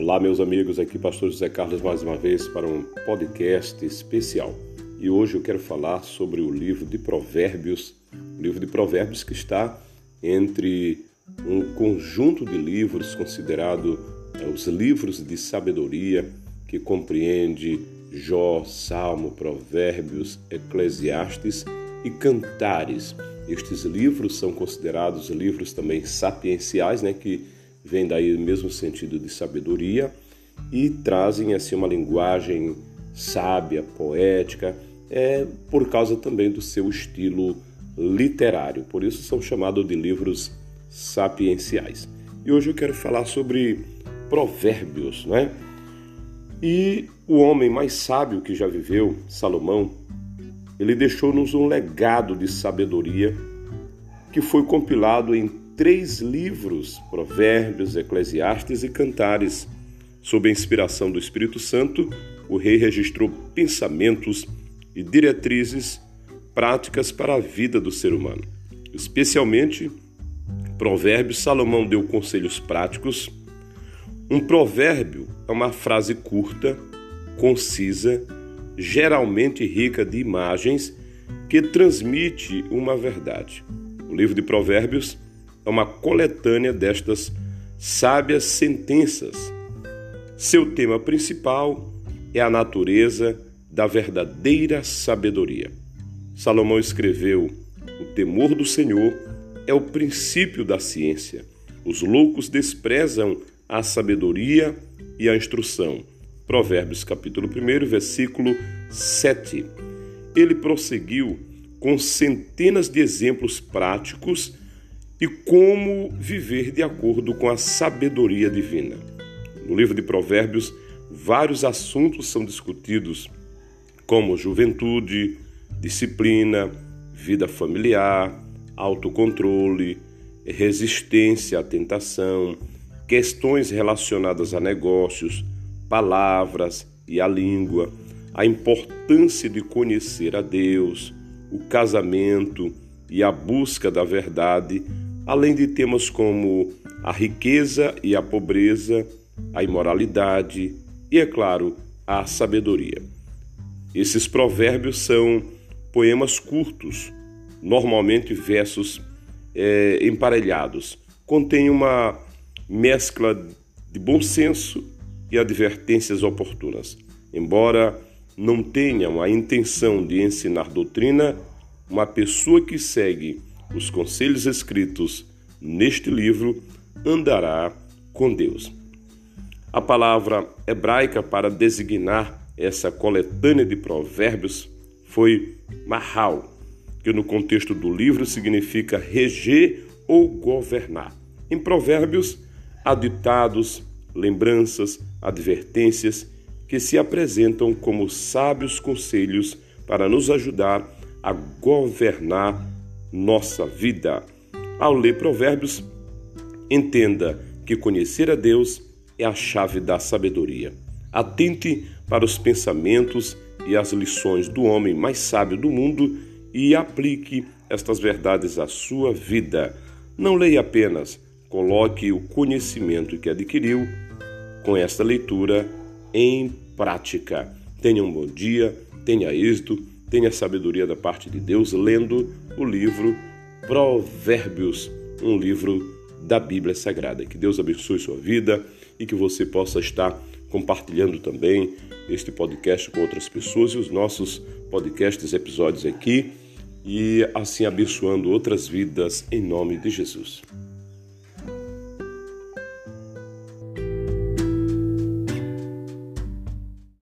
Olá, meus amigos, aqui Pastor José Carlos mais uma vez para um podcast especial. E hoje eu quero falar sobre o livro de Provérbios, o livro de Provérbios que está entre um conjunto de livros considerado é, os livros de sabedoria que compreende Jó, Salmo, Provérbios, Eclesiastes e Cantares. Estes livros são considerados livros também sapienciais, né, que vem daí o mesmo sentido de sabedoria e trazem assim uma linguagem sábia, poética, é por causa também do seu estilo literário. Por isso são chamados de livros sapienciais. E hoje eu quero falar sobre provérbios, né? E o homem mais sábio que já viveu, Salomão, ele deixou-nos um legado de sabedoria que foi compilado em três livros, Provérbios, Eclesiastes e Cantares. Sob a inspiração do Espírito Santo, o rei registrou pensamentos e diretrizes práticas para a vida do ser humano. Especialmente, Provérbios, Salomão deu conselhos práticos. Um provérbio é uma frase curta, concisa, geralmente rica de imagens que transmite uma verdade. O livro de Provérbios é uma coletânea destas sábias sentenças. Seu tema principal é a natureza da verdadeira sabedoria. Salomão escreveu: O temor do Senhor é o princípio da ciência. Os loucos desprezam a sabedoria e a instrução. Provérbios capítulo 1, versículo 7. Ele prosseguiu com centenas de exemplos práticos e como viver de acordo com a sabedoria divina. No livro de Provérbios, vários assuntos são discutidos, como juventude, disciplina, vida familiar, autocontrole, resistência à tentação, questões relacionadas a negócios, palavras e a língua, a importância de conhecer a Deus, o casamento e a busca da verdade além de temas como a riqueza e a pobreza, a imoralidade e, é claro, a sabedoria. Esses provérbios são poemas curtos, normalmente versos é, emparelhados. Contém uma mescla de bom senso e advertências oportunas. Embora não tenham a intenção de ensinar doutrina, uma pessoa que segue os conselhos escritos neste livro andará com Deus. A palavra hebraica para designar essa coletânea de provérbios foi mahal, que no contexto do livro significa reger ou governar. Em provérbios há ditados, lembranças, advertências que se apresentam como sábios conselhos para nos ajudar a governar nossa vida. Ao ler Provérbios, entenda que conhecer a Deus é a chave da sabedoria. Atente para os pensamentos e as lições do homem mais sábio do mundo e aplique estas verdades à sua vida. Não leia apenas, coloque o conhecimento que adquiriu com esta leitura em prática. Tenha um bom dia, tenha êxito tenha sabedoria da parte de Deus lendo o livro Provérbios, um livro da Bíblia Sagrada. Que Deus abençoe sua vida e que você possa estar compartilhando também este podcast com outras pessoas e os nossos podcasts, episódios aqui e assim abençoando outras vidas em nome de Jesus.